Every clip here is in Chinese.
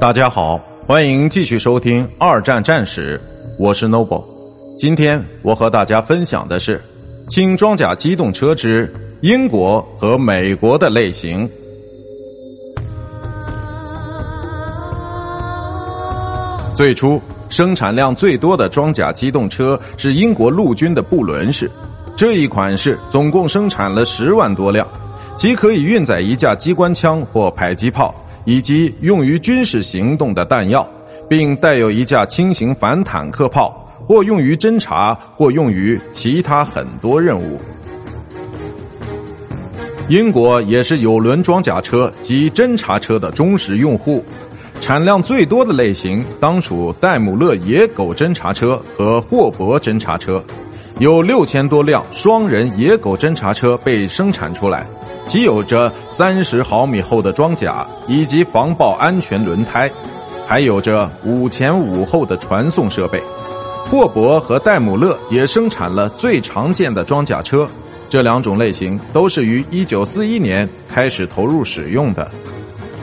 大家好，欢迎继续收听二战战史，我是 Noble。今天我和大家分享的是轻装甲机动车之英国和美国的类型。最初生产量最多的装甲机动车是英国陆军的布伦式，这一款式总共生产了十万多辆，即可以运载一架机关枪或迫击炮。以及用于军事行动的弹药，并带有一架轻型反坦克炮，或用于侦察，或用于其他很多任务。英国也是有轮装甲车及侦察车的忠实用户，产量最多的类型当属戴姆勒野狗侦察车和霍伯侦察车，有六千多辆双人野狗侦察车被生产出来。其有着三十毫米厚的装甲以及防爆安全轮胎，还有着五前五后的传送设备。霍伯和戴姆勒也生产了最常见的装甲车，这两种类型都是于一九四一年开始投入使用的。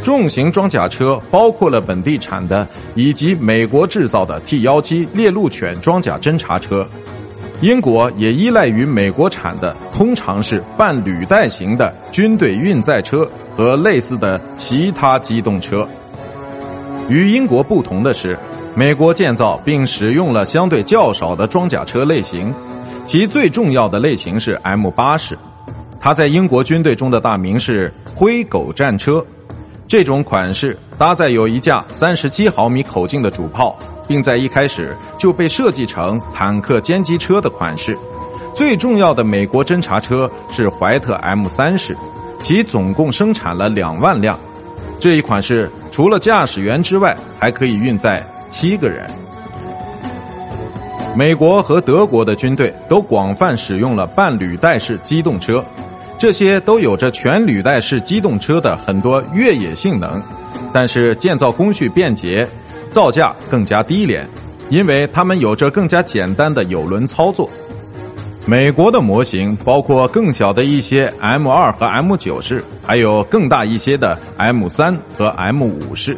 重型装甲车包括了本地产的以及美国制造的 T 幺七猎鹿犬装甲侦察车。英国也依赖于美国产的，通常是半履带型的军队运载车和类似的其他机动车。与英国不同的是，美国建造并使用了相对较少的装甲车类型，其最重要的类型是 M 八式，它在英国军队中的大名是灰狗战车。这种款式搭载有一架三十七毫米口径的主炮。并在一开始就被设计成坦克歼击车的款式。最重要的美国侦察车是怀特 M 三式，其总共生产了两万辆。这一款式除了驾驶员之外，还可以运载七个人。美国和德国的军队都广泛使用了半履带式机动车，这些都有着全履带式机动车的很多越野性能，但是建造工序便捷。造价更加低廉，因为它们有着更加简单的有轮操作。美国的模型包括更小的一些 M 二和 M 九式，还有更大一些的 M 三和 M 五式。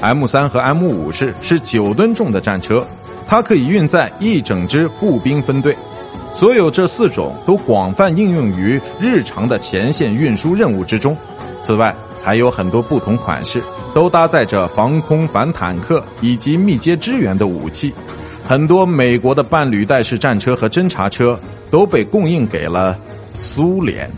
M 三和 M 五式是九吨重的战车，它可以运载一整支步兵分队。所有这四种都广泛应用于日常的前线运输任务之中。此外，还有很多不同款式，都搭载着防空反坦克以及密接支援的武器。很多美国的半履带式战车和侦察车都被供应给了苏联。